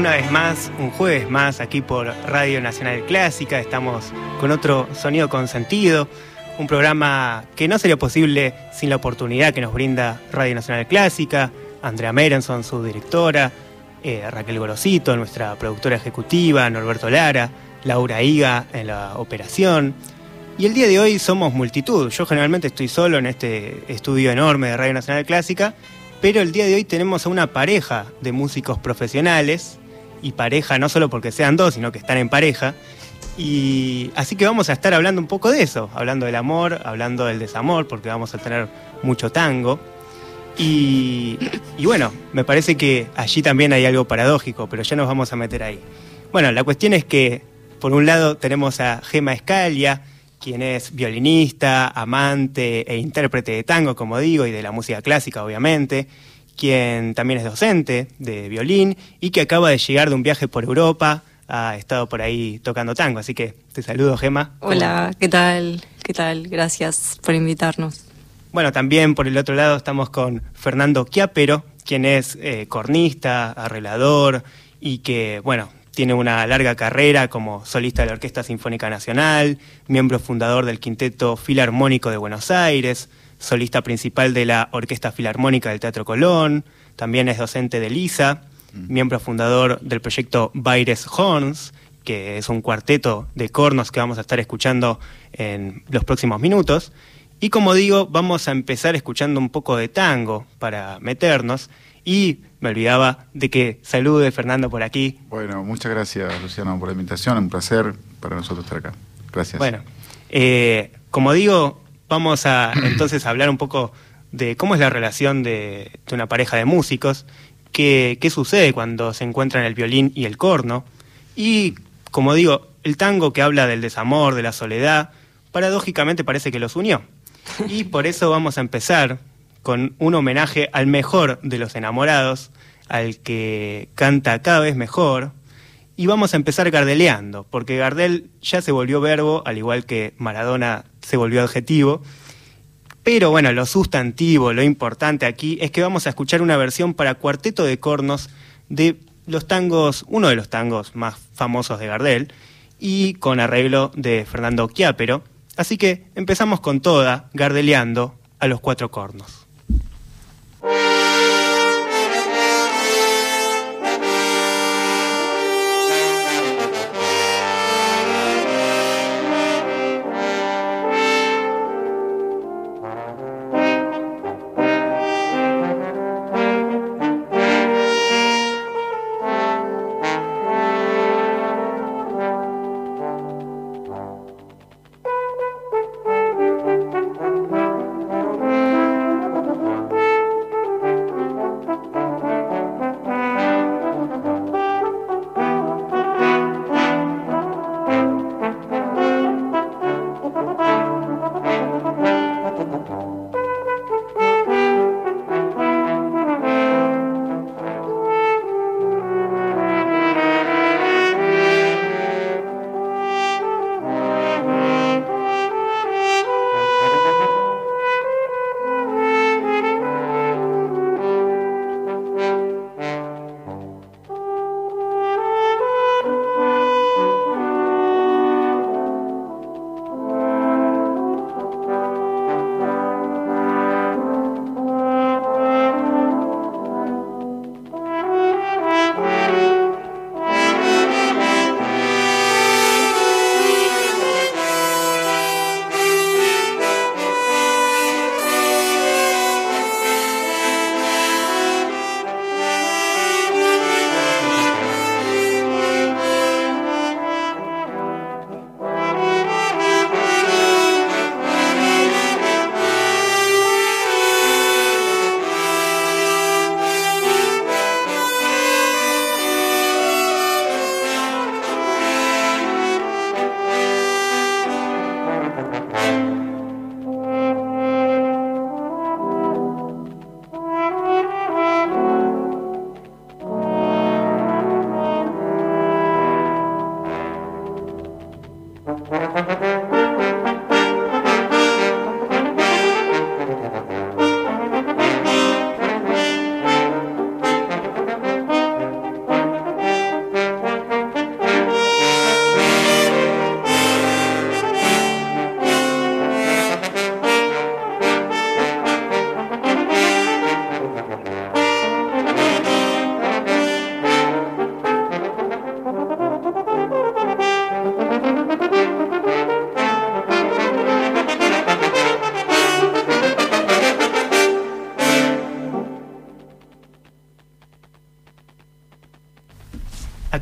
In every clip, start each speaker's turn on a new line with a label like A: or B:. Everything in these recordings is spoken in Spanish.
A: Una vez más, un jueves más aquí por Radio Nacional Clásica. Estamos con otro sonido con sentido, un programa que no sería posible sin la oportunidad que nos brinda Radio Nacional Clásica, Andrea Merenson, su directora, eh, Raquel Gorosito, nuestra productora ejecutiva, Norberto Lara, Laura Higa en la operación. Y el día de hoy somos multitud. Yo generalmente estoy solo en este estudio enorme de Radio Nacional Clásica, pero el día de hoy tenemos a una pareja de músicos profesionales, y pareja no solo porque sean dos, sino que están en pareja. Y así que vamos a estar hablando un poco de eso, hablando del amor, hablando del desamor, porque vamos a tener mucho tango. Y, y bueno, me parece que allí también hay algo paradójico, pero ya nos vamos a meter ahí. Bueno, la cuestión es que, por un lado, tenemos a Gema Escalia, quien es violinista, amante e intérprete de tango, como digo, y de la música clásica, obviamente, quien también es docente de violín y que acaba de llegar de un viaje por Europa, ha estado por ahí tocando tango, así que te saludo, Gema.
B: Hola, ¿qué tal? ¿Qué tal? Gracias por invitarnos.
A: Bueno, también por el otro lado estamos con Fernando Chiapero, quien es eh, cornista, arreglador y que, bueno, tiene una larga carrera como solista de la Orquesta Sinfónica Nacional, miembro fundador del Quinteto Filarmónico de Buenos Aires, solista principal de la Orquesta Filarmónica del Teatro Colón, también es docente de LISA, miembro fundador del proyecto Baires Horns, que es un cuarteto de cornos que vamos a estar escuchando en los próximos minutos. Y como digo, vamos a empezar escuchando un poco de tango para meternos. Y me olvidaba de que salude Fernando por aquí.
C: Bueno, muchas gracias Luciano por la invitación, un placer para nosotros estar acá. Gracias.
A: Bueno, eh, como digo, vamos a entonces hablar un poco de cómo es la relación de, de una pareja de músicos, qué, qué sucede cuando se encuentran el violín y el corno, y como digo, el tango que habla del desamor, de la soledad, paradójicamente parece que los unió. Y por eso vamos a empezar con un homenaje al mejor de los enamorados, al que canta cada vez mejor. Y vamos a empezar gardeleando, porque Gardel ya se volvió verbo, al igual que Maradona se volvió adjetivo. Pero bueno, lo sustantivo, lo importante aquí es que vamos a escuchar una versión para cuarteto de cornos de los tangos, uno de los tangos más famosos de Gardel, y con arreglo de Fernando Chiapero. Así que empezamos con toda, gardeleando a los cuatro cornos.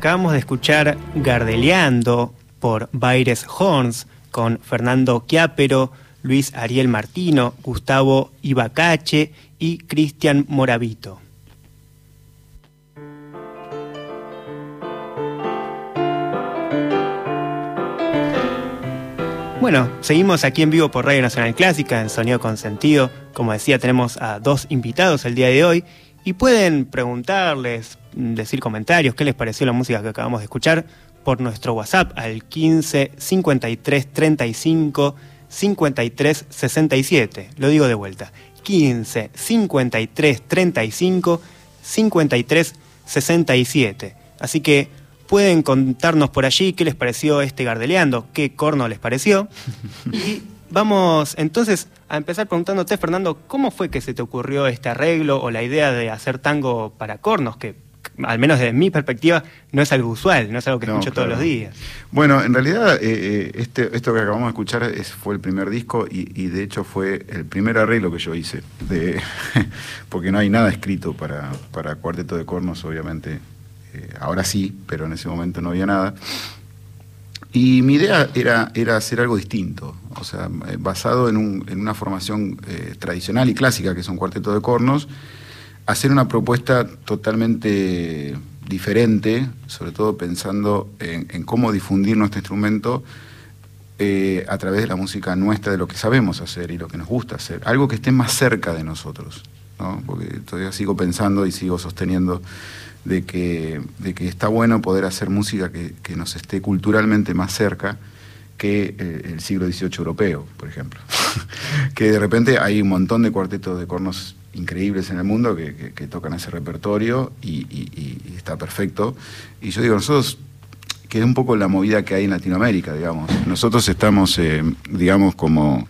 A: Acabamos de escuchar Gardeleando por Baires Horns con Fernando Chiapero, Luis Ariel Martino, Gustavo Ibacache y Cristian Moravito. Bueno, seguimos aquí en vivo por Radio Nacional Clásica en Sonido con Sentido. Como decía, tenemos a dos invitados el día de hoy y pueden preguntarles, decir comentarios, qué les pareció la música que acabamos de escuchar por nuestro WhatsApp al 15 53 35 53 67. Lo digo de vuelta. 15 53 35 53 67. Así que pueden contarnos por allí qué les pareció este Gardeleando, qué corno les pareció. y vamos entonces a empezar preguntándote, Fernando, ¿cómo fue que se te ocurrió este arreglo o la idea de hacer tango para cornos? Que al menos desde mi perspectiva, no es algo usual, no es algo que escucho todos los días.
C: Bueno, en realidad, eh, eh, este, esto que acabamos de escuchar es, fue el primer disco y, de hecho fue el primer arreglo que yo hice, de, porque no hay nada escrito para, para Cuarteto de Cornos, obviamente. Eh, ahora sí, pero en ese momento no había nada. Y mi idea era, era hacer algo distinto, o sea, basado en, un, en una formación tradicional y clásica, que es un cuarteto de cornos, hacer una propuesta totalmente diferente, sobre todo pensando en, cómo difundir nuestro instrumento eh, a través de la música nuestra, de lo que sabemos hacer y lo que nos gusta hacer, algo que esté más cerca de nosotros, ¿no? porque todavía sigo pensando y sigo sosteniendo de que, de que está bueno poder hacer música que, nos esté culturalmente más cerca que eh, el siglo XVIII europeo, por ejemplo. que de repente hay un montón de cuartetos de cornos increíbles en el mundo que, tocan ese repertorio y, está perfecto. Y yo digo, nosotros, que es un poco la movida que hay en Latinoamérica, digamos. Nosotros estamos, eh, digamos, como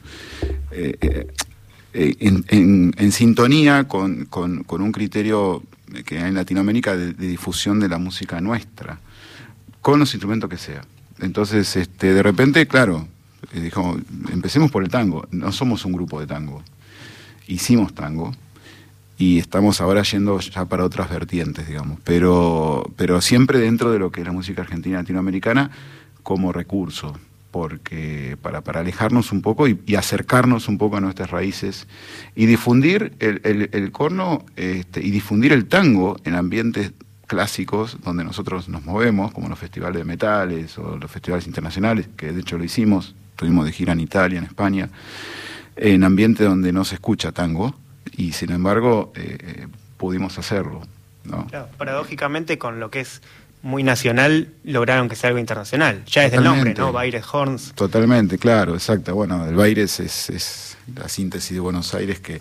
C: eh, eh, en, sintonía con, un criterio que hay en Latinoamérica de, difusión de la música nuestra, con los instrumentos que sea. Entonces, este, de repente, claro, dijo, empecemos por el tango. No somos un grupo de tango. Hicimos tango, y estamos ahora yendo ya para otras vertientes, digamos, pero, pero siempre dentro de lo que es la música argentina latinoamericana como recurso, porque para, para alejarnos un poco y, acercarnos un poco a nuestras raíces y difundir el, corno este, y difundir el tango en ambientes clásicos donde nosotros nos movemos, como los festivales de metales o los festivales internacionales, que de hecho lo hicimos, tuvimos de gira en Italia, en España, en ambientes donde no se escucha tango, y sin embargo eh, eh, pudimos hacerlo. ¿no?
A: paradójicamente con lo que es muy nacional lograron que sea algo internacional. Ya es el nombre, ¿no? Baires Horns.
C: Totalmente, claro, exacto. Bueno, el Baires es, es la síntesis de Buenos Aires que,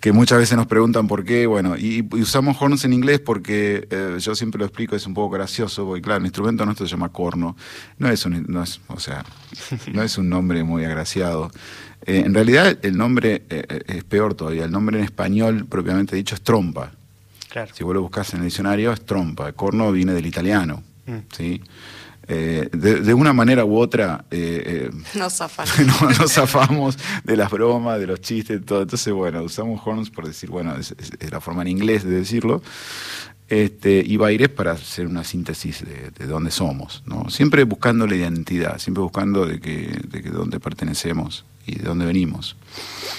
C: que muchas veces nos preguntan por qué, bueno, y, usamos horns en inglés porque eh, yo siempre lo explico, es un poco gracioso, porque claro, el instrumento nuestro se llama corno, no es un, no es, o sea, no es un nombre muy agraciado. Eh, en realidad el nombre eh, es peor todavía, el nombre en español propiamente dicho es trompa. Si vos lo buscas en el diccionario es trompa, corno viene del italiano. Mm. ¿sí? de, una manera u otra
B: nos,
C: zafamos de las bromas, de los chistes, todo. Entonces, bueno, usamos horns por decir, bueno, es, la forma en inglés de decirlo. Este, y Baires para hacer una síntesis de, de, dónde somos, ¿no? Siempre buscando la identidad, siempre buscando de que, de que dónde pertenecemos y de dónde venimos.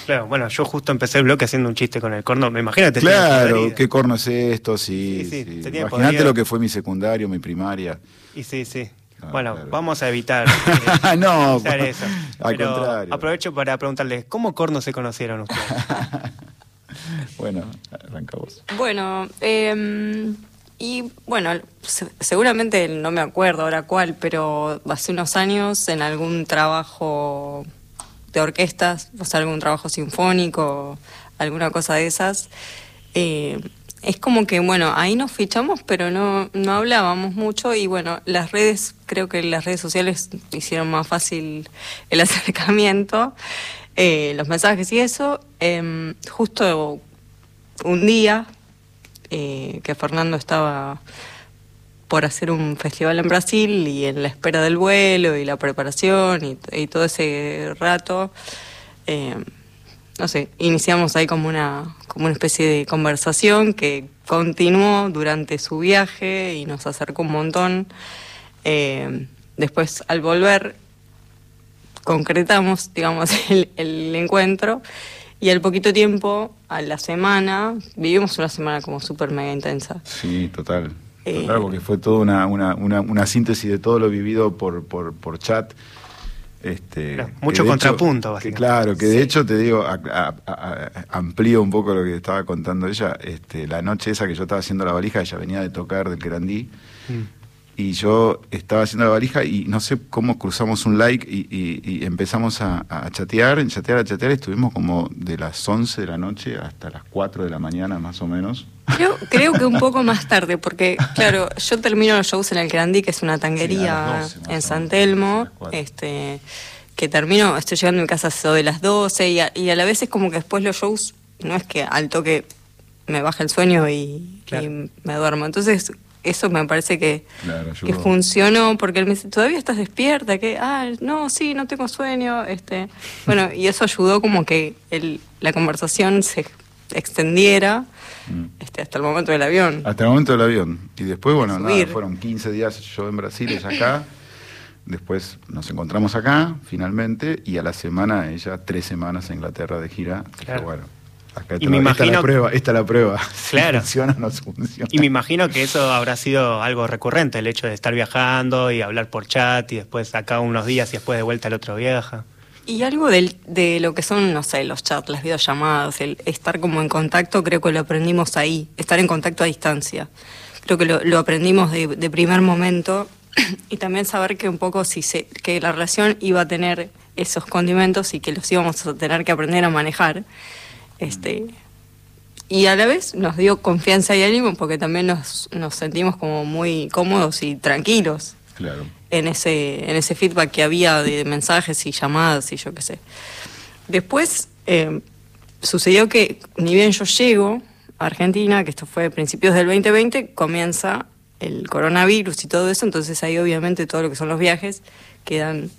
A: Claro, bueno, yo justo empecé el bloque haciendo un chiste con el corno. Me imagínate.
C: Claro, ¿qué corno es esto? Sí, sí, Imagínate lo que fue mi secundario, mi primaria.
A: Y sí, sí. bueno, vamos a evitar,
C: eh, no,
A: eso. Al contrario. Aprovecho para preguntarles, ¿cómo corno se conocieron ustedes?
C: bueno, arranca vos.
B: Bueno, eh, y bueno, seguramente no me acuerdo ahora cuál, pero hace unos años en algún trabajo de orquestas, o sea, algún trabajo sinfónico, alguna cosa de esas. Eh, es como que, bueno, ahí nos fichamos, pero no, no hablábamos mucho y bueno, las redes, creo que las redes sociales hicieron más fácil el acercamiento, eh, los mensajes y eso. Em, justo un día eh, que Fernando estaba por hacer un festival en Brasil y en la espera del vuelo y la preparación y, todo ese rato, eh, no sé, iniciamos ahí como una, como una especie de conversación que continuó durante su viaje y nos acercó un montón. Eh, después, al volver, concretamos, digamos, el, encuentro y al poquito tiempo, a la semana, vivimos una semana como súper mega intensa.
C: Sí, total. Eh, total, porque fue toda una, una, una, una, síntesis de todo lo vivido por, por, por chat. Este,
A: mucho contrapunto,
C: que, Claro, que de hecho te digo, amplío un poco lo que estaba contando ella. Este, la noche esa que yo estaba haciendo la valija, ella venía de tocar del Querandí. Mm y yo estaba haciendo la valija y no sé cómo cruzamos un like y, empezamos a, chatear, en chatear, a chatear, estuvimos como de las 11 de la noche hasta las 4 de la mañana más o menos.
B: Creo, creo que un poco más tarde, porque claro, yo termino los shows en el Grandi, que es una tanguería en San Telmo, este, que termino, estoy llegando a mi casa eso de las 12 y a, y a la vez es como que después los shows, no es que al toque me baja el sueño y, y me duermo. Entonces eso me parece que, que funcionó porque él me dice, ¿todavía estás despierta? que Ah, no, sí, no tengo sueño. este Bueno, y eso ayudó como que el, la conversación se extendiera mm. este, hasta el momento del avión.
C: Hasta el momento del avión. Y después, bueno, nada, fueron 15 días yo en Brasil, ella acá. Después nos encontramos acá, finalmente, y a la semana ella tres semanas en Inglaterra de gira. Claro. bueno, y me imagino, esta es la prueba, esta la prueba.
A: Claro. funciona o no funciona. Y me imagino que eso habrá sido algo recurrente, el hecho de estar viajando y hablar por chat y después acá unos días y después de vuelta el otro viaja.
B: Y algo de lo que son, no sé, los chats, las videollamadas, el estar como en contacto, creo que lo aprendimos ahí, estar en contacto a distancia. Creo que lo, aprendimos de, primer momento y también saber que un poco si se, que la relación iba a tener esos condimentos y que los íbamos a tener que aprender a manejar. Este, y a la vez nos dio confianza y ánimo porque también nos, nos sentimos como muy cómodos y tranquilos
C: claro.
B: en, ese, en ese feedback que había de mensajes y llamadas y yo qué sé. Después eh, sucedió que ni bien yo llego a Argentina, que esto fue a principios del 2020, comienza el coronavirus y todo eso, entonces ahí obviamente todo lo que son los viajes quedan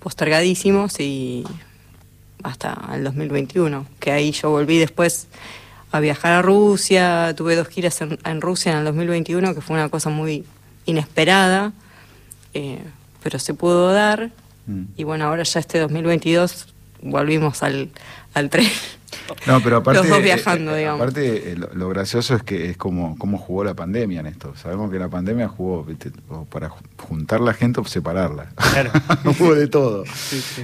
B: postergadísimos y hasta el 2021, que ahí yo volví después a viajar a Rusia, tuve dos giras en, Rusia en el 2021, que fue una cosa muy inesperada, eh, pero se pudo dar, mm. y bueno, ahora ya este 2022 volvimos al, al tren.
C: No, pero aparte,
B: Los dos viajando,
C: eh,
B: digamos.
C: Aparte, eh, lo, gracioso es que es como cómo jugó la pandemia en esto. Sabemos que la pandemia jugó para juntar la gente o separarla. Claro. jugó de todo.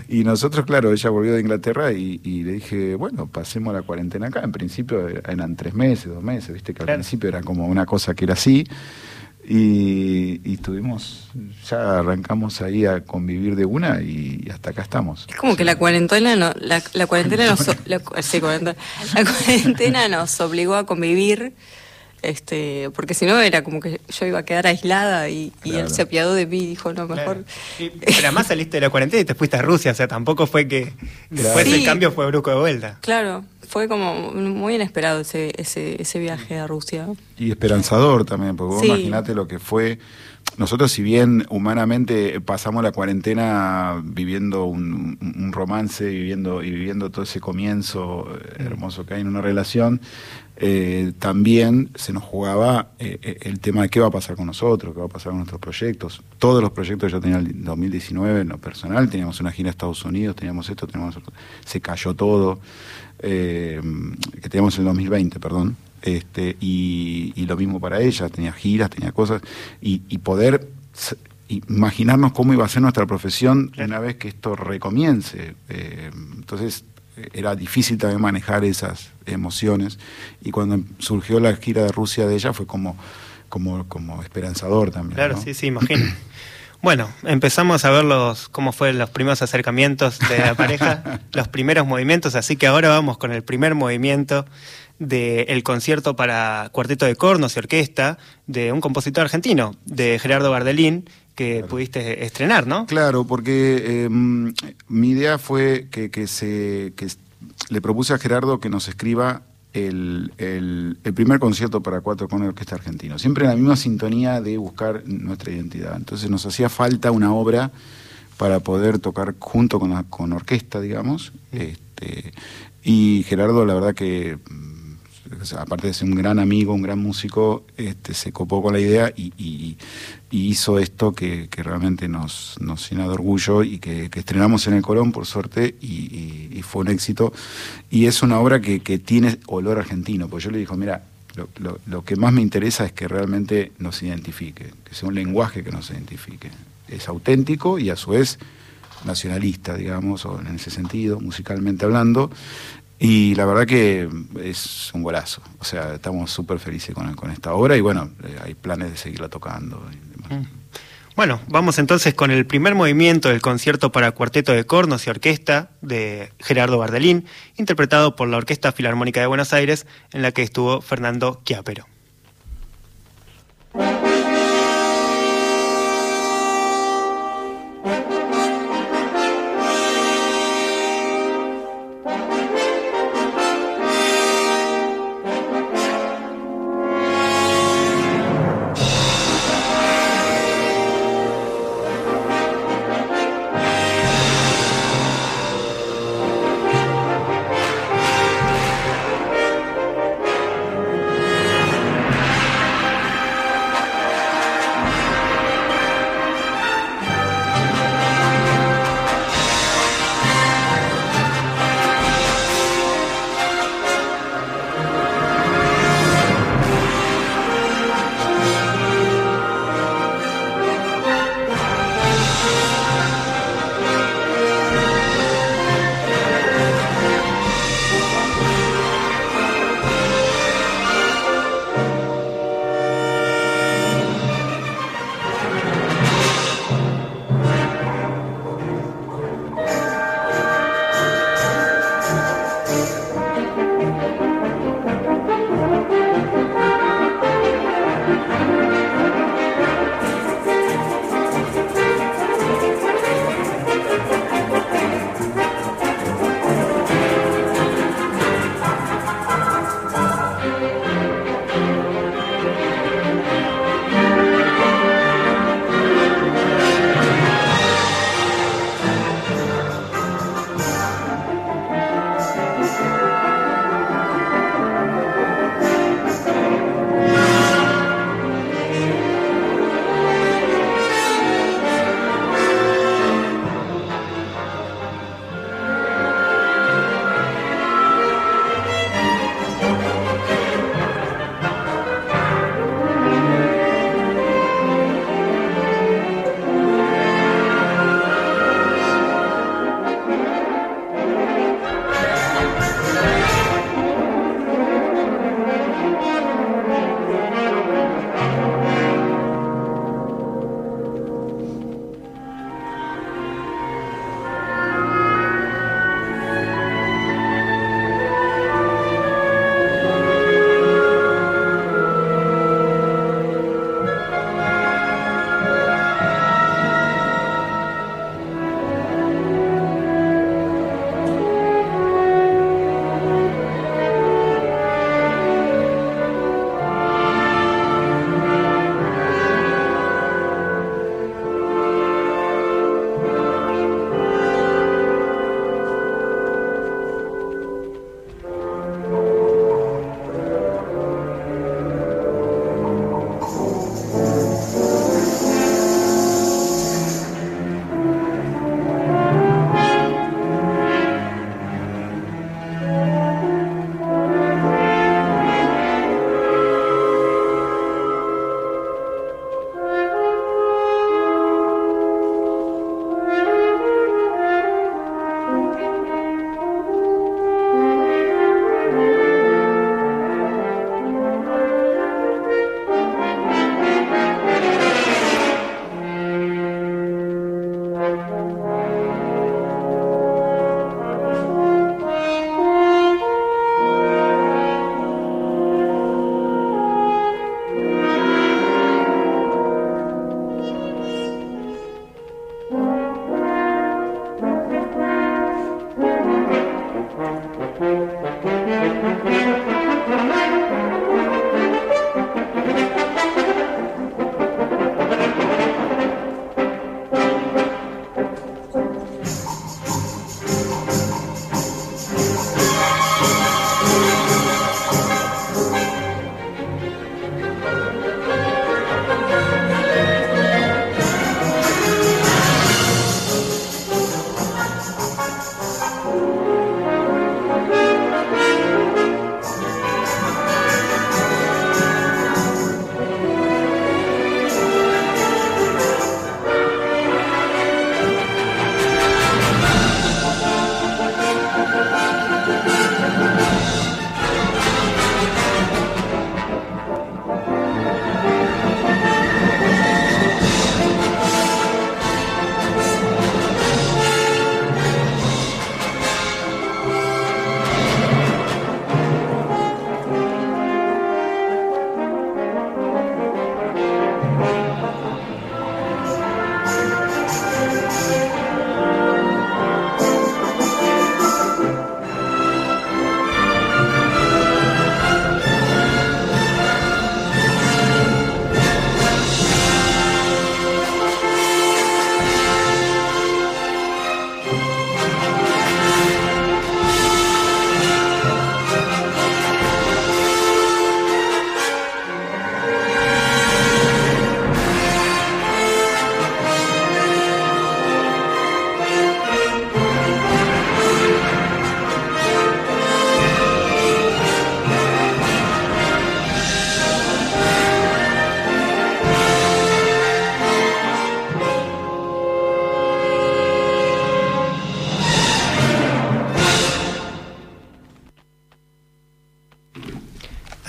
C: Y nosotros, claro, ella volvió de Inglaterra y, le dije, bueno, pasemos la cuarentena acá. En principio eran tres meses, dos meses, viste que al principio era como una cosa que era así. Y, y, estuvimos, ya arrancamos ahí a convivir de una y, hasta acá estamos.
B: Es como que la cuarentena, no, la, cuarentena nos, la, cuarentena nos obligó a convivir, este, porque si no era como que yo iba a quedar aislada y, él se apiadó de mí y dijo, no, mejor...
A: pero además saliste de la cuarentena y te fuiste a Rusia, o sea, tampoco fue que después el cambio fue bruco de vuelta.
B: Claro, fue como muy inesperado ese, ese, ese viaje a Rusia.
C: Y esperanzador también, porque vos imaginate lo que fue. Nosotros, si bien humanamente pasamos la cuarentena viviendo un, romance viviendo, y viviendo todo ese comienzo hermoso que hay en una relación, eh, también se nos jugaba eh, eh, el tema de qué va a pasar con nosotros, qué va a pasar con nuestros proyectos. Todos los proyectos yo tenía el 2019 en lo personal, teníamos una gira a Estados Unidos, teníamos esto, teníamos se cayó todo eh, que teníamos en el 2020, perdón. Este, y, lo mismo para ella, tenía giras, tenía cosas, y, poder imaginarnos cómo iba a ser nuestra profesión una vez que esto recomience. Eh, entonces era difícil también manejar esas emociones y cuando surgió la gira de Rusia de ella fue como, como, como esperanzador también.
A: Claro, sí, sí, imagino. Bueno, empezamos a ver los, cómo fueron los primeros acercamientos de la pareja, los primeros movimientos, así que ahora vamos con el primer movimiento del concierto para cuarteto de cornos y orquesta de un compositor argentino, de Gerardo Bardelín, que pudiste estrenar, ¿no?
C: Claro, porque em, mi idea fue que, que, se, que le propuse a Gerardo que nos escriba el, el, primer concierto para cuatro con orquesta argentino. Siempre en la misma sintonía de buscar nuestra identidad. Entonces nos hacía falta una obra para poder tocar junto con, con orquesta, digamos. Este, y Gerardo, la verdad que aparte de ser un gran amigo, un gran músico, este, se copó con la idea y, hizo esto que, realmente nos, nos, llena orgullo y que, estrenamos en el Colón, por suerte, y, fue un éxito. Y es una obra que, tiene olor argentino, pues yo le dijo, mira, lo, lo, que más me interesa es que realmente nos identifique, que sea un lenguaje que nos identifique. Es auténtico y a su vez nacionalista, digamos, o en ese sentido, musicalmente hablando. Y la verdad que es un golazo. O sea, estamos súper felices con, con, esta obra y bueno, eh, hay planes de seguirla tocando.
A: Mm. Bueno, vamos entonces con el primer movimiento del concierto para cuarteto de cornos y orquesta de Gerardo Bardelín, interpretado por la Orquesta Filarmónica de Buenos Aires, en la que estuvo Fernando Chiapero.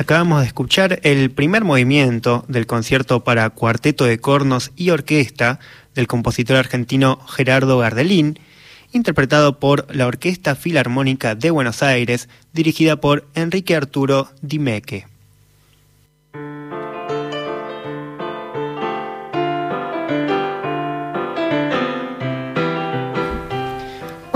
A: Acabamos de escuchar el primer movimiento del concierto para cuarteto de cornos y orquesta del compositor argentino Gerardo Gardelín, interpretado por la Orquesta Filarmónica de Buenos Aires, dirigida por Enrique Arturo Dimeque.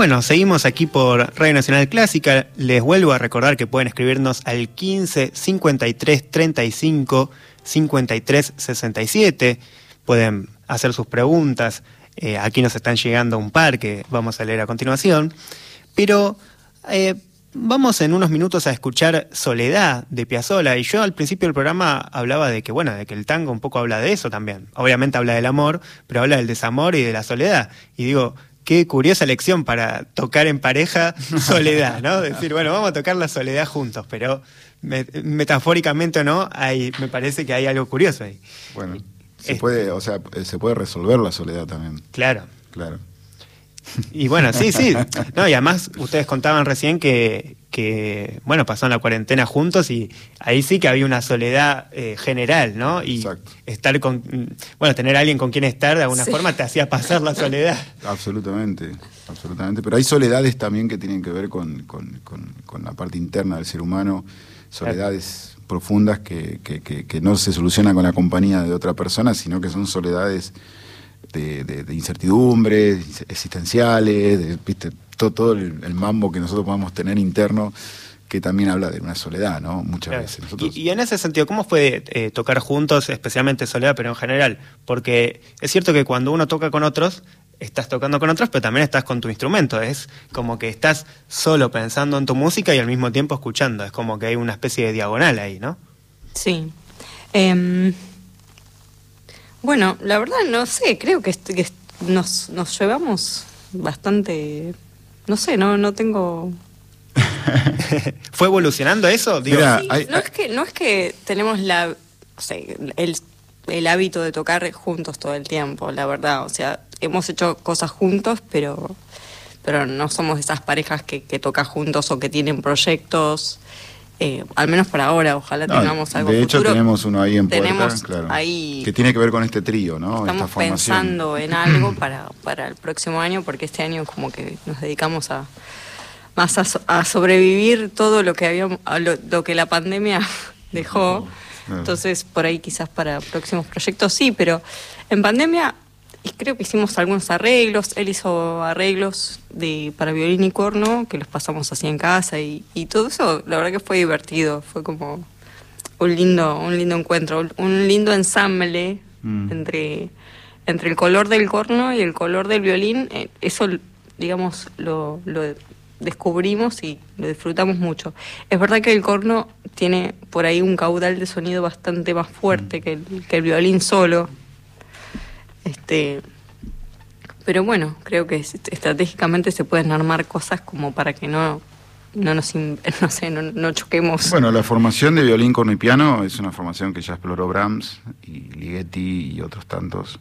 A: Bueno, seguimos aquí por Radio Nacional Clásica. Les vuelvo a recordar que pueden escribirnos al 15 53 35 53 67. Pueden hacer sus preguntas. Eh, aquí nos están llegando un par que vamos a leer a continuación. Pero eh, vamos en unos minutos a escuchar Soledad de Piazzolla. Y yo al principio del programa hablaba de que, bueno, de que el tango un poco habla de eso también. Obviamente habla del amor, pero habla del desamor y de la soledad. Y digo, qué curiosa lección para tocar en pareja soledad, ¿no? Decir, bueno, vamos a tocar la soledad juntos, pero metafóricamente o no, hay, me parece que hay algo curioso ahí.
C: Bueno, se puede, o sea, se puede resolver la soledad también.
A: Claro.
C: Claro.
A: Y bueno, sí, sí. No, y además ustedes contaban recién que, que, bueno, pasaron la cuarentena juntos y ahí sí que había una soledad eh, general, ¿no? Y estar con, bueno, tener a alguien con quien estar de alguna forma te hacía pasar la soledad.
C: Absolutamente, absolutamente. Pero hay soledades también que tienen que ver con, con, con, la parte interna del ser humano, soledades profundas que, que, que, no se solucionan con la compañía de otra persona, sino que son soledades de, de, de incertidumbres existenciales, de, ¿viste? todo, el, mambo que nosotros podamos tener interno que también habla de una soledad, ¿no? Muchas veces.
A: Y, en ese sentido, ¿cómo fue eh, tocar juntos, especialmente soledad, pero en general? Porque es cierto que cuando uno toca con otros, estás tocando con otros, pero también estás con tu instrumento. Es como que estás solo pensando en tu música y al mismo tiempo escuchando. Es como que hay una especie de diagonal ahí, ¿no?
B: Sí. Em, bueno, la verdad no sé, creo que, que nos, nos llevamos bastante no sé, no, no tengo.
A: ¿Fue evolucionando eso?
B: no, es que, no es que tenemos la, el, el hábito de tocar juntos todo el tiempo, la verdad. O sea, hemos hecho cosas juntos, pero, pero no somos esas parejas que, que tocan juntos o que tienen proyectos. Eh, al menos por ahora, ojalá tengamos algo
C: De hecho, tenemos uno ahí en
B: puerta,
C: claro, que tiene que ver con este trío, ¿no?
B: Estamos pensando en algo para, para el próximo año, porque este año como que nos dedicamos a más a, sobrevivir todo lo que habíamos, lo, que la pandemia dejó. Entonces, por ahí quizás para próximos proyectos sí, pero en pandemia y creo que hicimos algunos arreglos, él hizo arreglos de para violín y corno, que los pasamos así en casa y, y todo eso, la verdad que fue divertido, fue como un lindo, un lindo encuentro, un lindo ensamble mm. entre, entre el color del corno y el color del violín, eh, eso digamos lo, lo descubrimos y lo disfrutamos mucho. Es verdad que el corno tiene por ahí un caudal de sonido bastante más fuerte mm. que, el, que el violín solo. Este, pero bueno, creo que estratégicamente se pueden armar cosas como para que no, no nos no sé, no, choquemos.
C: Bueno, la formación de violín, corno y piano es una formación que ya exploró Brahms y Ligeti y otros tantos.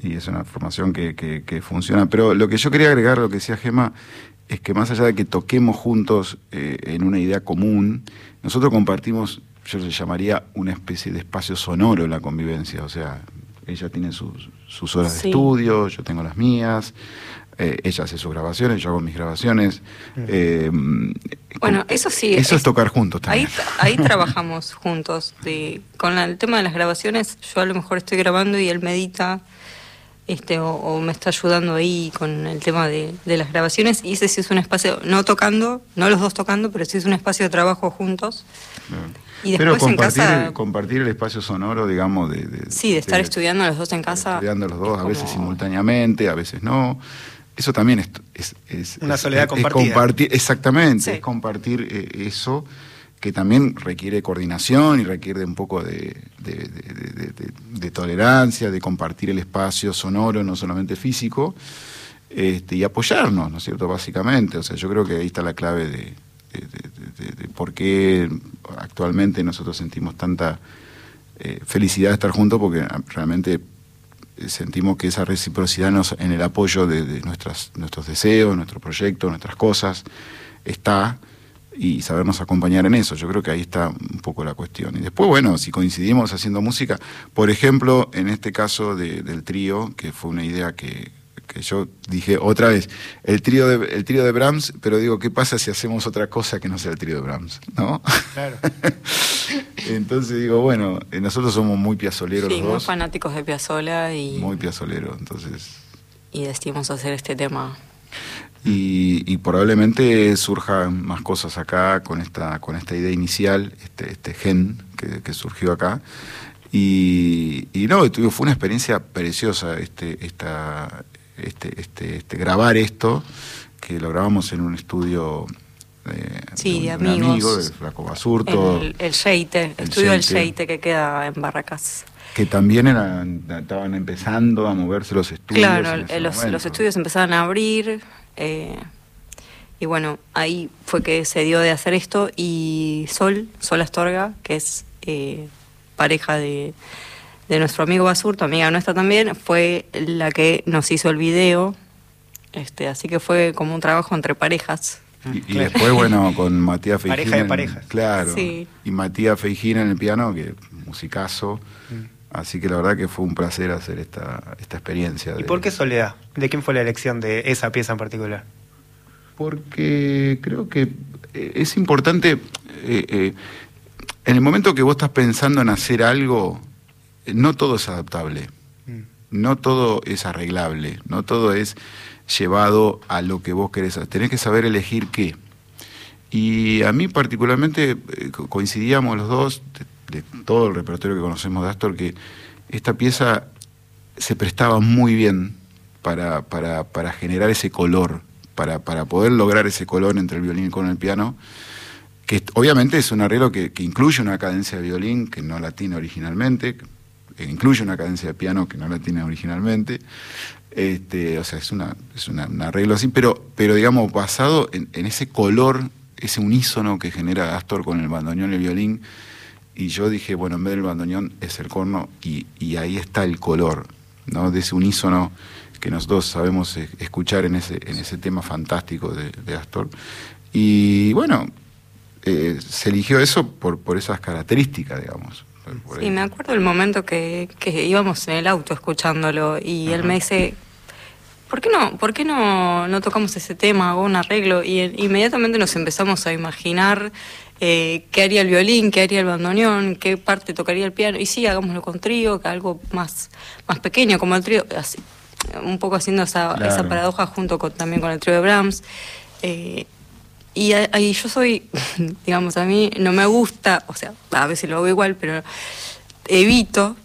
C: Y es una formación que, que, funciona. Pero lo que yo quería agregar, lo que decía Gema, es que más allá de que toquemos juntos eh, en una idea común, nosotros compartimos, yo le llamaría una especie de espacio sonoro en la convivencia. O sea, ella tiene sus, sus horas de estudio, yo tengo las mías. Eh, ella hace sus grabaciones, yo hago mis grabaciones. Eh,
B: bueno, eso sí.
C: Eso es, tocar juntos también.
B: Ahí, trabajamos juntos. De, con el tema de las grabaciones, yo a lo mejor estoy grabando y él medita este, o, me está ayudando ahí con el tema de, las grabaciones. Y ese sí es un espacio, no tocando, no los dos tocando, pero sí es un espacio de trabajo juntos.
C: Pero compartir, compartir el espacio sonoro, digamos, de...
B: sí, de estar estudiando los dos en casa.
C: Estudiando los dos, a veces simultáneamente, a veces no. Eso también es... es,
A: Una soledad compartida.
C: compartir, exactamente, es compartir eh, eso que también requiere coordinación y requiere un poco de, de, tolerancia, de compartir el espacio sonoro, no solamente físico, este, y apoyarnos, ¿no es cierto? Básicamente, o sea, yo creo que ahí está la clave de, de, por qué actualmente nosotros sentimos tanta eh, felicidad de estar juntos, porque realmente sentimos que esa reciprocidad nos, en el apoyo de, nuestras, nuestros deseos, nuestros proyectos, nuestras cosas, está. Y sabernos acompañar en eso. Yo creo que ahí está un poco la cuestión. Y después, bueno, si coincidimos haciendo música, por ejemplo, en este caso del trío, que fue una idea que, yo dije otra vez, el trío, de, el trío de Brahms, pero digo, ¿qué pasa si hacemos otra cosa que no sea el trío de Brahms? ¿No? Claro. entonces digo, bueno, eh, nosotros somos muy piazoleros
B: los
C: dos.
B: muy fanáticos de Piazzola y...
C: Muy piazoleros, entonces...
B: Y decidimos hacer este tema
C: y, probablemente surjan más cosas acá con esta, con esta idea inicial, este, este gen que, surgió acá. Y, no, fue una experiencia preciosa este, esta, este, este, este, grabar esto, que lo grabamos en un estudio
B: de, de, amigos.
C: de Flaco Basurto.
B: El, el Sheite, el estudio del Sheite que queda en Barracas.
C: Que también eran, estaban empezando a moverse los estudios.
B: Claro, los, los, estudios empezaban a abrir, eh, y bueno, ahí fue que se dio de hacer esto y Sol, Sol Astorga, que es eh, pareja de, nuestro amigo Basurto, amiga nuestra también, fue la que nos hizo el video. Este, así que fue como un trabajo entre parejas.
C: Y, después, bueno, con Matías Feijina.
A: Pareja de parejas.
C: Claro. Y Matías Feijina en el piano, que musicazo. Mm. Así que la verdad que fue un placer hacer esta, esta experiencia.
A: ¿Y por qué Soledad? ¿De quién fue la elección de esa pieza en particular?
C: Porque creo que eh, es importante, eh, eh, en el momento que vos estás pensando en hacer algo, no todo es adaptable, mm. no todo es arreglable, no todo es llevado a lo que vos querés hacer. Tenés que saber elegir qué. Y a mí particularmente coincidíamos los dos, de todo el repertorio que conocemos de Astor, que esta pieza se prestaba muy bien para, para, generar ese color, para, para, poder lograr ese color entre el violín y con el piano, que obviamente es un arreglo que, incluye una cadencia de violín que no la tiene originalmente, que incluye una cadencia de piano que no la tiene originalmente, este, o sea, es, una, es un arreglo así, pero, pero digamos, basado en, en, ese color, ese unísono que genera Astor con el bandoneón y el violín, y yo dije, bueno, en vez del bandoneón es el corno y, ahí está el color, ¿no? De ese unísono que nosotros sabemos e, escuchar en ese, en ese tema fantástico de, Astor. Y bueno, eh, se eligió eso por, por esas características, digamos.
B: sí, me acuerdo el momento que, que, íbamos en el auto escuchándolo y él me dice, ¿por qué no, por qué no, no tocamos ese tema, o un arreglo? Y inmediatamente nos empezamos a imaginar eh, qué haría el violín, qué haría el bandoneón, qué parte tocaría el piano. Y sí, hagámoslo con trío, que algo más, más pequeño como el trío, un poco haciendo esa, esa paradoja junto con, también con el trío de Brahms. Eh, y ahí yo soy, digamos, a mí no me gusta, o sea, a veces lo hago igual, pero evito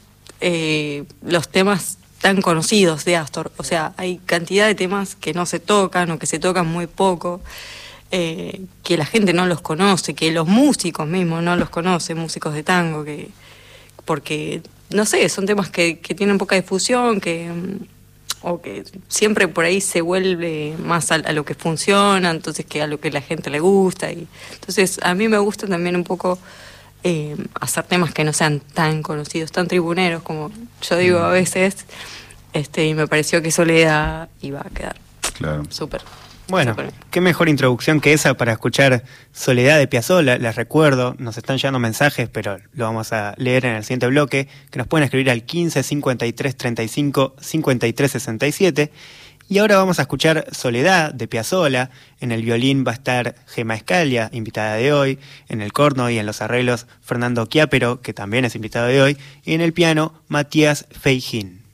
B: eh, los temas tan conocidos de Astor. O sea, hay cantidad de temas que no se tocan o que se tocan muy poco. Eh, que la gente no los conoce, que los músicos mismos no los conocen, músicos de tango, que porque, no sé, son temas que, que tienen poca difusión, que o que siempre por ahí se vuelve más a, lo que funciona, entonces que a lo que la gente le gusta. Y, entonces a mí me gusta también un poco eh, hacer temas que no sean tan conocidos, tan tribuneros como yo digo a veces, este, y me pareció que Soledad iba a quedar
C: claro.
B: súper.
A: Bueno, qué mejor introducción que esa para escuchar Soledad de Piazzolla. Les recuerdo, nos están llegando mensajes, pero lo vamos a leer en el siguiente bloque, que nos pueden escribir al 15 53 35 53 67. Y ahora vamos a escuchar Soledad de Piazzolla. En el violín va a estar Gema Escalia, invitada de hoy. En el corno y en los arreglos Fernando Chiapero, que también es invitado de hoy. Y en el piano Matías Feijín.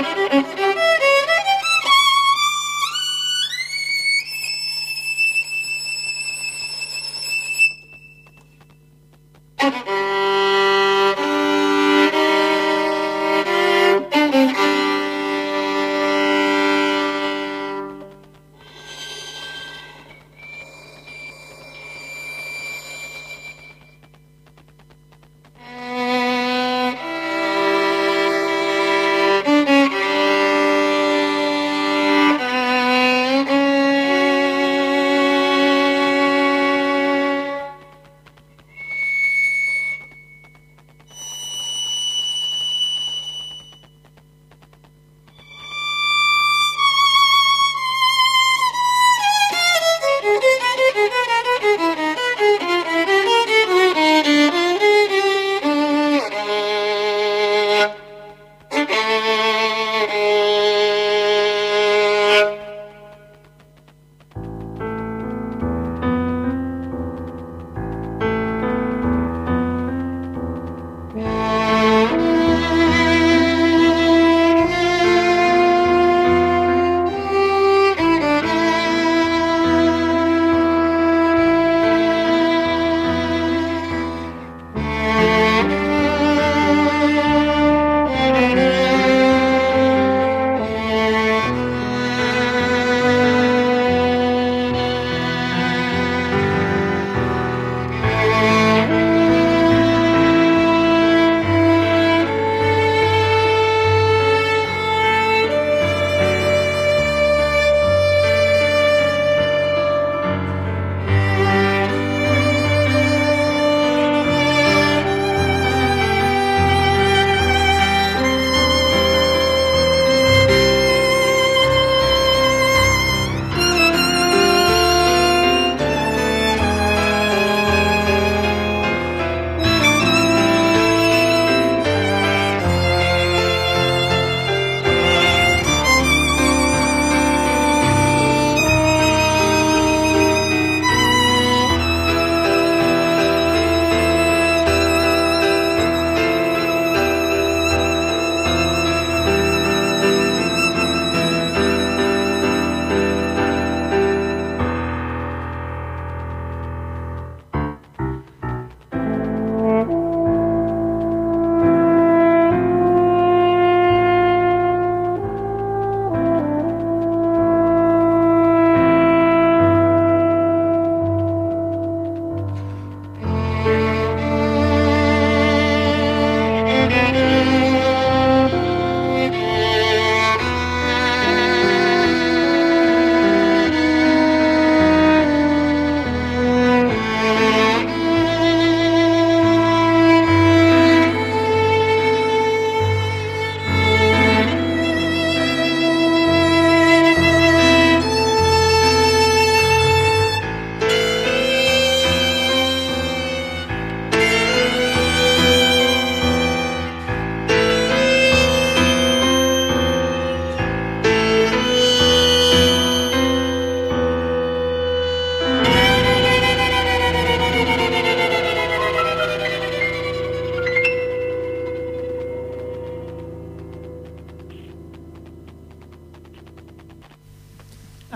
A: Thank you.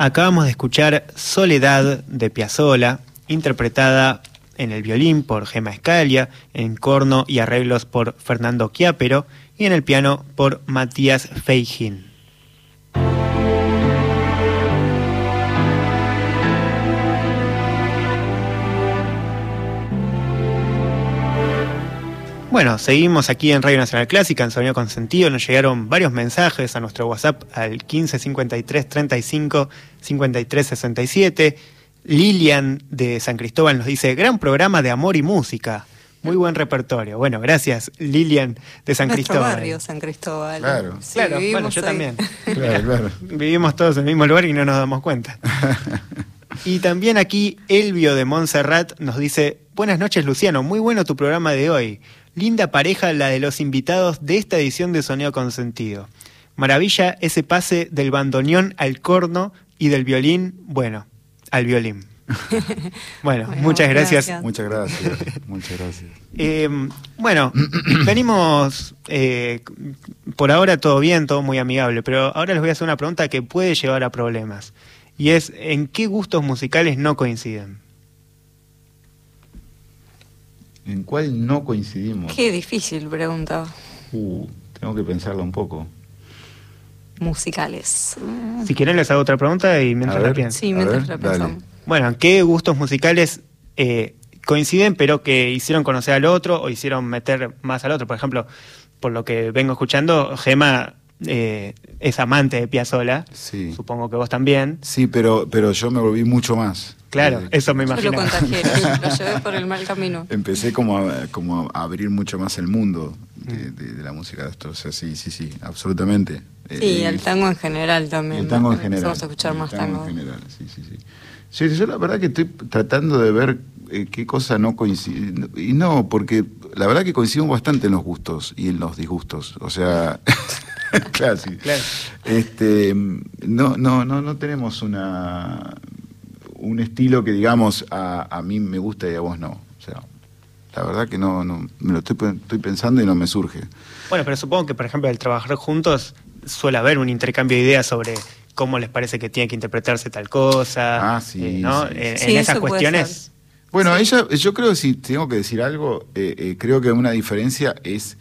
A: Acabamos de escuchar Soledad de Piazzola, interpretada en el violín por Gema Escalia, en corno y arreglos por Fernando Chiapero y en el piano por Matías Feijin. Bueno, seguimos aquí en Radio Nacional Clásica, en Sonido con Sentido. Nos llegaron varios mensajes a nuestro WhatsApp al 15 53 35 53 67. Lilian de San Cristóbal nos dice, gran programa de amor y música. Muy buen repertorio. Bueno, gracias Lilian de San
B: Nuestro
A: Cristóbal.
B: barrio, San Cristóbal.
C: Claro.
B: Sí,
A: claro, bueno, yo
B: ahí.
A: también.
C: Claro, claro.
A: Vivimos todos en el mismo lugar y no nos damos cuenta. Y también aquí Elvio de Montserrat nos dice, buenas noches Luciano, muy bueno tu programa de hoy. Linda pareja la de los invitados de esta edición de Sonido Consentido. Maravilla ese pase del bandoneón al corno y del violín, bueno, al violín. Bueno,
B: Bueno,
A: muchas gracias.
B: gracias.
C: Muchas gracias, muchas gracias.
A: Eh, bueno, venimos eh, por ahora todo bien, todo muy amigable, pero ahora les voy a hacer una pregunta que puede llevar a problemas. Y es, ¿en qué gustos musicales no coinciden?
C: ¿En cuál no coincidimos?
B: Qué difícil pregunta.
C: Uh, tengo que pensarlo un poco.
B: Musicales.
A: Si quieren les hago otra pregunta y mientras
C: ver.
A: la pienso.
B: Sí, mientras
C: ver,
B: la
C: dale.
B: pensamos.
A: Bueno, ¿en qué gustos musicales eh, coinciden pero que hicieron conocer al otro o hicieron meter más al otro? Por ejemplo, por lo que vengo escuchando, Gema eh, es amante de Piazzolla,
C: Sí.
A: supongo que vos también.
C: Sí, pero, pero yo me volví mucho más.
A: Claro,
C: Eh,
A: eso me
B: Yo lo
A: imagino.
B: contagié, lo llevé por el mal camino.
C: Empecé como a, como a abrir mucho más el mundo de,
A: Mm.
C: de- de la música de esto. O sea, sí, sí, sí, absolutamente.
B: Sí,
C: Eh,
B: el tango en general también.
C: el tango en general.
B: Empezamos a escuchar
C: el
B: más
C: tango
B: tango.
C: en general, sí, sí, sí. Sí, yo la verdad que estoy tratando de ver eh, qué cosa no coincide. Y no, porque la verdad que coincidimos bastante en los gustos y en los disgustos. O sea, claro, sí.
A: Claro.
C: Este, no, no, no, no tenemos una un estilo que digamos a, a mí me gusta y a vos no. O sea, la verdad que no, no me lo estoy, estoy pensando y no me surge.
A: Bueno, pero supongo que, por ejemplo, al trabajar juntos suele haber un intercambio de ideas sobre cómo les parece que tiene que interpretarse tal cosa.
C: Ah, sí,
A: eh, ¿no?
C: sí,
A: En,
B: sí.
A: en
B: Sí,
A: esas cuestiones.
C: Bueno,
B: Sí.
C: ella, yo creo que si tengo que decir algo, eh, eh, creo que una diferencia es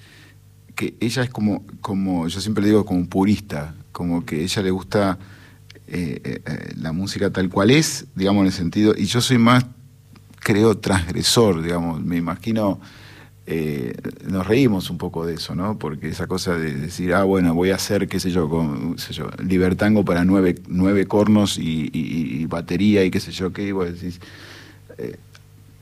C: que ella es como, como, yo siempre le digo, como purista, como que a ella le gusta eh, eh, eh, la música tal cual es, digamos, en el sentido, y yo soy más, creo, transgresor, digamos, me imagino, nos reímos un poco de eso, ¿no? Porque esa cosa de decir, ah, bueno, voy a hacer, qué sé yo, con, sé yo, libertango para nueve, nueve cornos y, batería y qué sé yo, qué, y vos decís,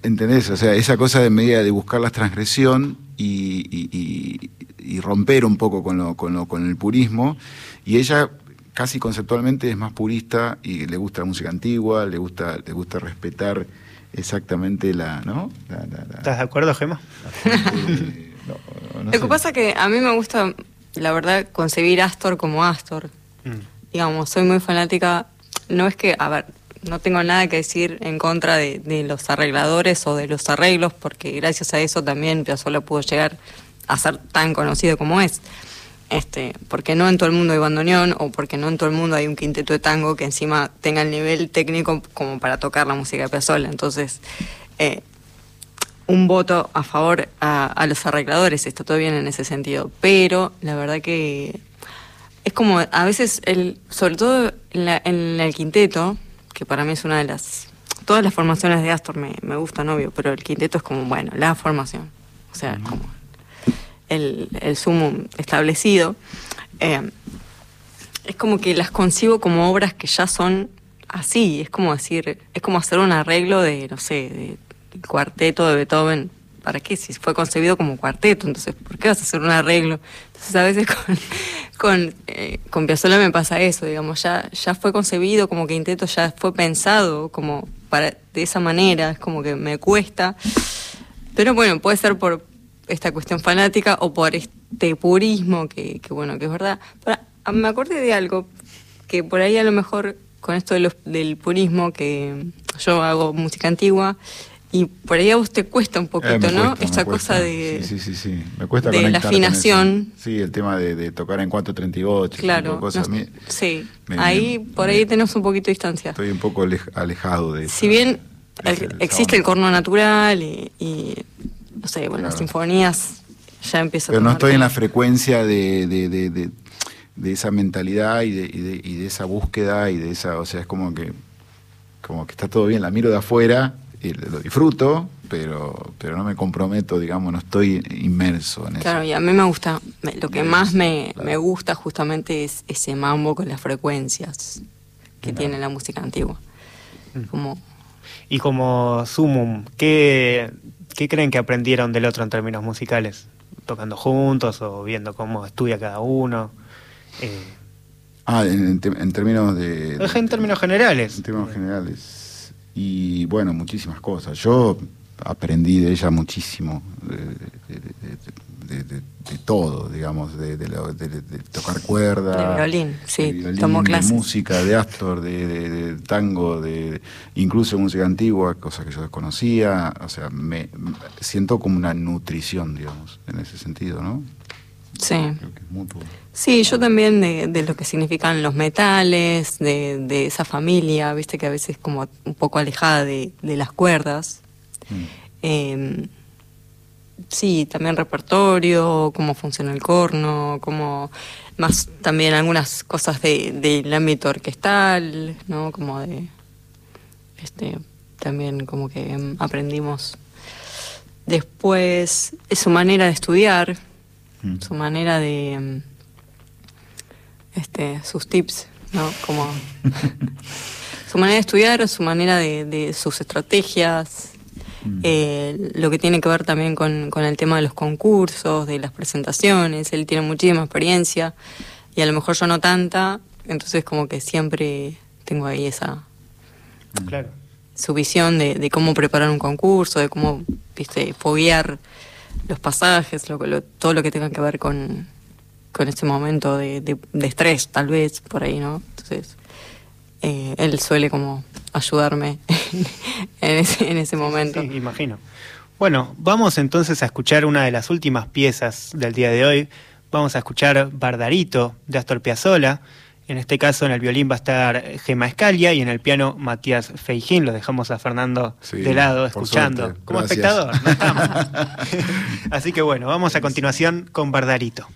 C: ¿Entendés? O sea, esa cosa de medida de buscar la transgresión y- y romper un poco con, lo, con, lo- con el purismo. Y ella casi conceptualmente es más purista y le gusta la música antigua, le gusta, le gusta respetar exactamente la, ¿no? La- la- la-
A: ¿Estás de acuerdo, Gema?
C: eh, no, no
B: Lo
C: sé.
B: que pasa es que a mí me gusta, la verdad, concebir Astor como Astor.
A: Mm.
B: Digamos, soy muy fanática. No es que, a ver, no tengo nada que decir en contra de, de los arregladores o de los arreglos, porque gracias a eso también Piazzolla pudo llegar a ser tan conocido como es. Este, porque no en todo el mundo hay bandoneón o porque no en todo el mundo hay un quinteto de tango que encima tenga el nivel técnico como para tocar la música de Piazzolla. Entonces, eh, un voto a favor a, a los arregladores, está todo bien en ese sentido, pero la verdad que es como a veces, el, sobre todo en, la- en el quinteto, que para mí es una de las... Todas las formaciones de Astor me, me gustan, obvio, pero el quinteto es como, bueno, la formación, o sea, como el, el sumo establecido. Eh, es como que las concibo como obras que ya son así, es como decir, es como hacer un arreglo de, no sé, de, del cuarteto de Beethoven. ¿Para qué? Si fue concebido como cuarteto, entonces, ¿por qué vas a hacer un arreglo? Entonces, a veces con, con, eh, con Piazzolla me pasa eso, digamos, ya, ya fue concebido como quinteto, ya fue pensado como para de esa manera, es como que me cuesta. Pero bueno, puede ser por esta cuestión fanática o por este purismo que, que bueno, que es verdad. Pero, ah, me acordé de algo que por ahí a lo mejor con esto de los- del purismo, que yo hago música antigua, y por ahí a vos te cuesta un
C: Eh,
B: poquito,
C: me
B: ¿no? Esta
C: me cuesta.
B: cosa de...
C: Sí, sí, sí, sí. Me cuesta
B: de la afinación.
C: Sí, el tema de, de tocar en 438. ese tipo
B: Claro,
C: cosas.
B: no-
C: mí
B: sí,
C: me-
B: ahí
C: me-
B: por ahí tenemos un poquito de distancia.
C: Estoy un poco alej- alejado de eso.
B: Si bien el- existe el corno natural y, y, no sé, bueno, las
C: Claro.
B: sinfonías ya empieza a
C: Pero no estoy en la frecuencia de, de, de, de- de esa mentalidad y de, y, de, y de esa búsqueda y de esa, o sea, es como que, como que está todo bien, la miro de afuera y lo disfruto, pero, pero no me comprometo, digamos, no estoy inmerso en
B: Claro,
C: eso.
B: y a mí me gusta, me- lo que más me,
C: claro.
B: me gusta justamente es ese mambo con las frecuencias que tiene la música antigua.
A: Mm.
B: Como,
A: Y como sumum, ¿qué, ¿qué creen que aprendieron del otro en términos musicales? ¿Tocando juntos o viendo cómo estudia cada uno? Eh,
C: Ah, en, términos de...
A: en términos generales.
C: En términos generales. Y bueno, muchísimas cosas. Yo aprendí de ella muchísimo, de, de- de- de- de- de todo, digamos, de, lo- tocar cuerda.
B: De violín, sí,
C: de violín,
B: tomó clases.
C: De música, de Astor, de, tango, de incluso música antigua, cosas que yo desconocía. O sea, me, me- siento como una nutrición, digamos, en ese sentido, ¿no?
B: sí.
C: Creo que es mutuo.
B: Sí, yo también de, de lo que significan los metales, de, de esa familia, viste que a veces como un poco alejada de, de las cuerdas.
C: Mm.
B: Eh, sí, también repertorio, cómo funciona el corno, cómo más también algunas cosas de, del ámbito orquestal, ¿no? Como de este también como que aprendimos después su manera de estudiar,
C: Mm.
B: su manera de mm, este sus tips, ¿no? Como su manera de estudiar, su manera de, de sus estrategias,
C: Mm.
B: eh, lo que tiene que ver también con, con el tema de los concursos, de las presentaciones, él tiene muchísima experiencia y a lo mejor yo no tanta, entonces como que siempre tengo ahí esa
A: Claro.
B: su visión de, de cómo preparar un concurso, de cómo viste foguear los pasajes, lo, que- lo- todo lo que tenga que ver con, con ese momento de, de- de estrés, tal vez, por ahí, ¿no? Entonces, eh, él suele como ayudarme en ese, en ese momento.
A: Sí, imagino. Bueno, vamos entonces a escuchar una de las últimas piezas del día de hoy. Vamos a escuchar Bardarito de Astor Piazzolla. En este caso, en el violín va a estar Gema Escalia y en el piano Matías Feijín. Lo dejamos a Fernando
C: Sí,
A: de lado, escuchando, como espectador. No estamos. Así que bueno, vamos a continuación con Bardarito.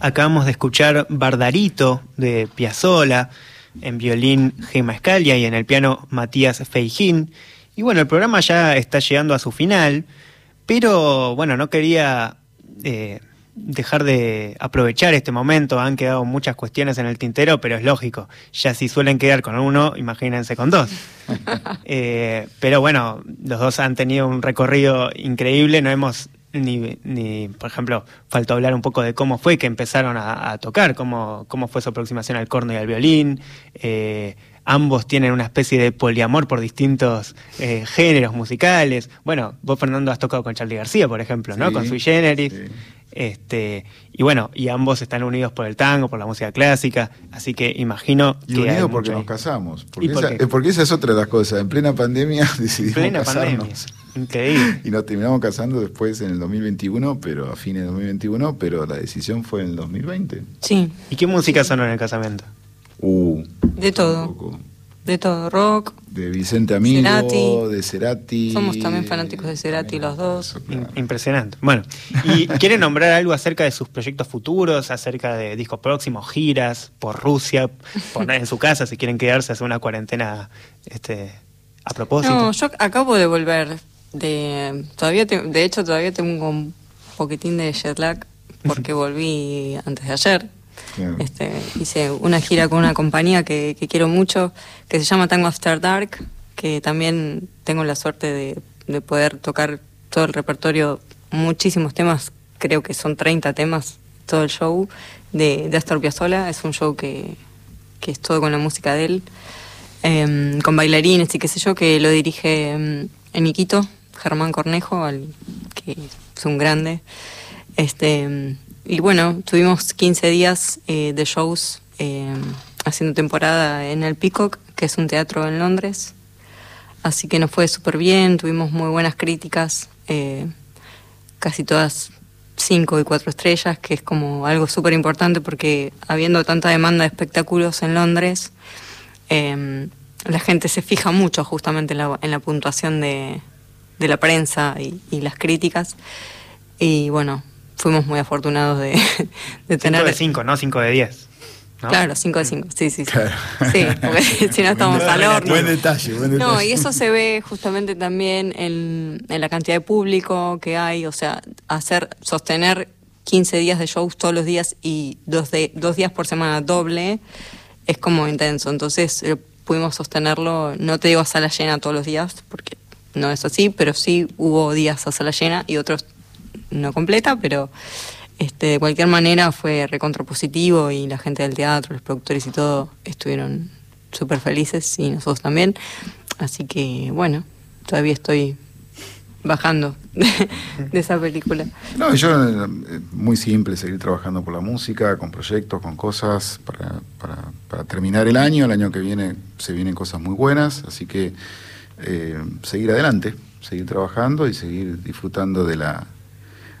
A: Acabamos de escuchar Bardarito de Piazzola, en violín Gema Escalia y en el piano Matías Feijín. Y bueno, el programa ya está llegando a su final, pero bueno, no quería eh, dejar de aprovechar este momento. Han quedado muchas cuestiones en el tintero, pero es lógico. Ya si suelen quedar con uno, imagínense con dos. Eh, pero bueno, los dos han tenido un recorrido increíble. No hemos ni, ni, por ejemplo, faltó hablar un poco de cómo fue que empezaron a, tocar, cómo, cómo fue su aproximación al corno y al violín. Eh, ambos tienen una especie de poliamor por distintos eh, géneros musicales. Bueno, vos, Fernando, has tocado con Charlie García, por ejemplo, ¿no? Con Sui Generis. Este, y bueno, y ambos están unidos por el tango, por la música clásica, así que imagino
C: y unidos porque nos casamos. Porque, porque, esa, es otra de las cosas. En plena pandemia decidimos plena casarnos.
A: Increíble.
C: y nos terminamos casando después en el 2021, pero a fines de 2021, pero la decisión fue en el 2020.
B: Sí.
A: ¿Y qué música sonó en el casamiento?
C: Uh,
B: de todo. De todo, rock.
C: De Vicente Amigo, de Cerati.
B: Somos también fanáticos de Cerati los dos.
A: Impresionante. Bueno, ¿y quieren nombrar algo acerca de sus proyectos futuros, acerca de discos próximos, giras por Rusia, poner en su casa si quieren quedarse, hacer una cuarentena este, a propósito?
B: No, yo acabo de volver de... todavía De hecho, todavía tengo un poquitín de jet lag porque volví antes de ayer este, hice una gira con una compañía que, quiero mucho, que se llama Tango After Dark, que también tengo la suerte de, poder tocar todo el repertorio, muchísimos temas, creo que son 30 temas, todo el show de, Astor Piazzolla. Es un show que, que es todo con la música de él, em, con bailarines y qué sé yo, que lo dirige em, en Iquito, Germán Cornejo, que es un grande. Este, y bueno, tuvimos 15 días eh, de shows eh, haciendo temporada en el Peacock, que es un teatro en Londres. Así que nos fue súper bien, tuvimos muy buenas críticas, eh, casi todas cinco y cuatro estrellas, que es como algo súper importante porque habiendo tanta demanda de espectáculos en Londres, la gente se fija mucho justamente en la, puntuación de, la prensa y, y las críticas. Y bueno, fuimos muy afortunados de, tener...
A: 5 de 5, no 5 de 10.
B: Claro, 5 de 5, sí, sí. Sí, sí porque si no estamos al horno.
C: Buen detalle, buen detalle.
B: No, y eso se ve justamente también en, en la cantidad de público que hay, o sea, hacer, sostener 15 días de shows todos los días y dos, de, dos días por semana doble es como intenso. Entonces eh, pudimos sostenerlo, no te digo a sala llena todos los días, porque no es así, pero sí hubo días a sala llena y otros no completa, pero este, de cualquier manera fue recontrapositivo y la gente del teatro, los productores y todo estuvieron súper felices y nosotros también. Así que bueno, todavía estoy bajando de, esa película.
C: No, yo eh, muy simple, seguir trabajando por la música, con proyectos, con cosas para, para, para terminar el año. El año que viene se vienen cosas muy buenas, así que eh, seguir adelante, seguir trabajando y seguir disfrutando de la,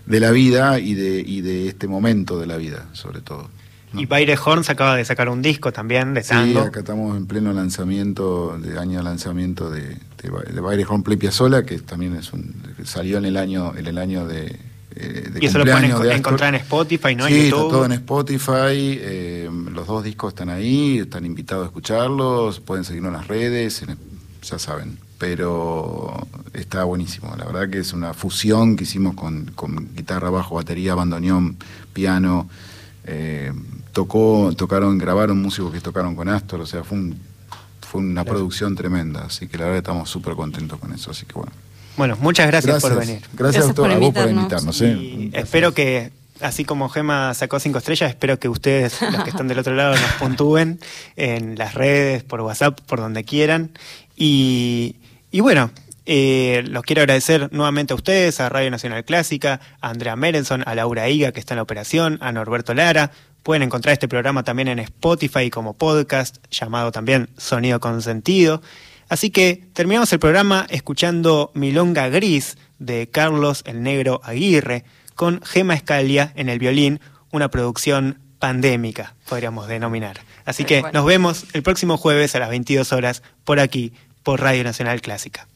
C: de la vida y de, y de este momento de la vida, sobre todo.
A: Y Baile Horns acaba de sacar un disco también de tango.
C: Sí, acá estamos en pleno lanzamiento, de año de lanzamiento de, de, Baile Horn Play Piazzola, que también es un, salió en el año, en el año de,
A: eh, y eso lo pueden encontrar en Spotify, ¿no?
C: Sí, está todo en Spotify. Eh, los dos discos están ahí, están invitados a escucharlos. Pueden seguirnos en las redes, ya saben pero está buenísimo. La verdad que es una fusión que hicimos con, guitarra, bajo, batería, bandoneón, piano. Eh, tocó, tocaron, grabaron músicos que tocaron con Astor, o sea, fue, fue una producción tremenda, así que la verdad estamos súper contentos con eso, así que bueno.
A: Bueno, muchas gracias, por venir.
C: Gracias, a, por vos por invitarnos. ¿eh?
A: espero que así como Gema sacó cinco estrellas, espero que ustedes, los que están del otro lado, nos puntúen en las redes, por WhatsApp, por donde quieran. Y, y bueno, eh, los quiero agradecer nuevamente a ustedes, a Radio Nacional Clásica, a Andrea Merenson, a Laura Higa, que está en la operación, a Norberto Lara. Pueden encontrar este programa también en Spotify como podcast, llamado también Sonido con Sentido. Así que terminamos el programa escuchando Milonga Gris de Carlos el Negro Aguirre, con Gema Escalia en el violín, una producción pandémica, podríamos denominar. Así que nos vemos el próximo jueves a las 22 horas por aquí, por Radio Nacional Clásica.